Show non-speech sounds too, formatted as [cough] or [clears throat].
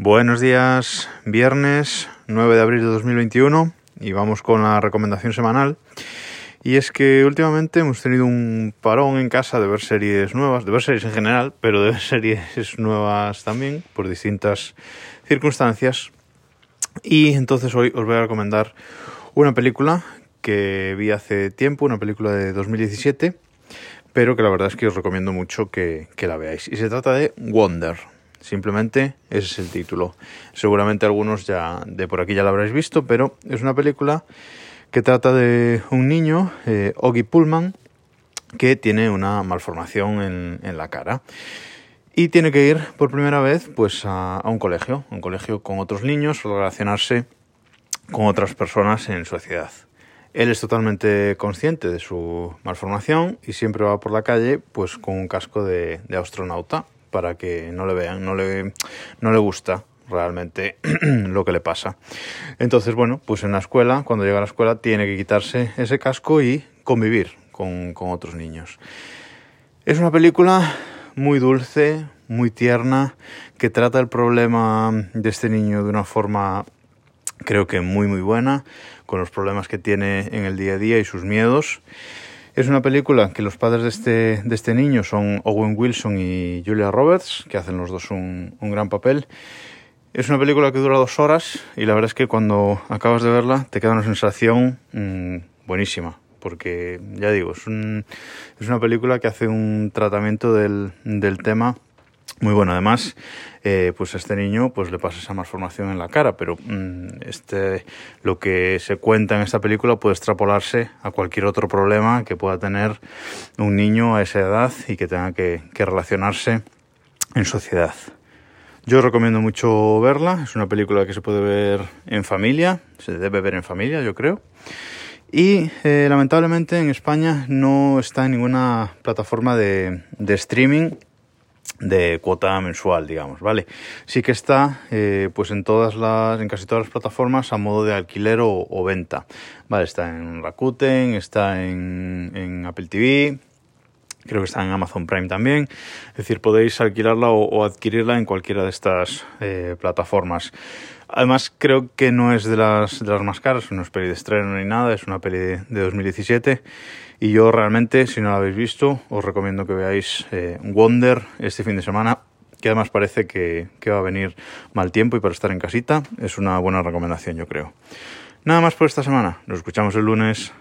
Buenos días, viernes 9 de abril de 2021 y vamos con la recomendación semanal. Y es que últimamente hemos tenido un parón en casa de ver series nuevas, de ver series en general, pero de ver [laughs] series nuevas también por distintas circunstancias. Y entonces hoy os voy a recomendar una película que vi hace tiempo, una película de 2017, pero que la verdad es que os recomiendo mucho que, que la veáis. Y se trata de Wonder. Simplemente ese es el título. Seguramente algunos ya de por aquí ya lo habréis visto, pero es una película que trata de un niño, eh, Oggy Pullman, que tiene una malformación en, en, la cara. Y tiene que ir por primera vez pues, a, un colegio, un colegio con otros niños, relacionarse con otras personas en sociedad. Él es totalmente consciente de su malformación y siempre va por la calle pues con un casco de astronauta para que no le vean, no le, no le gusta realmente [clears throat] lo que le pasa. Entonces, bueno, pues en la escuela, cuando llega a la escuela, tiene que quitarse ese casco y convivir con, con otros niños. Es una película muy dulce, muy tierna, que trata el problema de este niño de una forma creo que muy muy buena, con los problemas que tiene en el día a día y sus miedos. Es una película que los padres de este, de este niño son Owen Wilson y Julia Roberts, que hacen los dos un, un gran papel. Es una película que dura dos horas y la verdad es que cuando acabas de verla te queda una sensación mmm, buenísima, porque ya digo, es, es, una película que hace un tratamiento del, del tema muy bueno. Además, eh, pues a este niño pues le pasa esa malformación en la cara, pero mmm, este, lo que se cuenta en esta película puede extrapolarse a cualquier otro problema que pueda tener un niño a esa edad y que tenga que, relacionarse en sociedad. Yo recomiendo mucho verla, es una película que se puede ver en familia, se debe ver en familia, yo creo. Y eh, lamentablemente en España no está en ninguna plataforma de, de streaming de cuota mensual, digamos, ¿vale? Sí que está, eh, pues en todas las, en casi todas las plataformas a modo de alquiler o, o venta, ¿vale? Está en Rakuten, está en, en, Apple TV, creo que está en Amazon Prime también, es decir, podéis alquilarla o, o adquirirla en cualquiera de estas eh, plataformas. Además, creo que no es de las, de las más caras, no es peli de estreno ni nada, es una peli de, de 2017 y yo realmente, si no la habéis visto, os recomiendo que veáis eh, Wonder este fin de semana, que además parece que, que, va a venir mal tiempo y para estar en casita es una buena recomendación, yo creo. Nada más por esta semana. Nos escuchamos el lunes.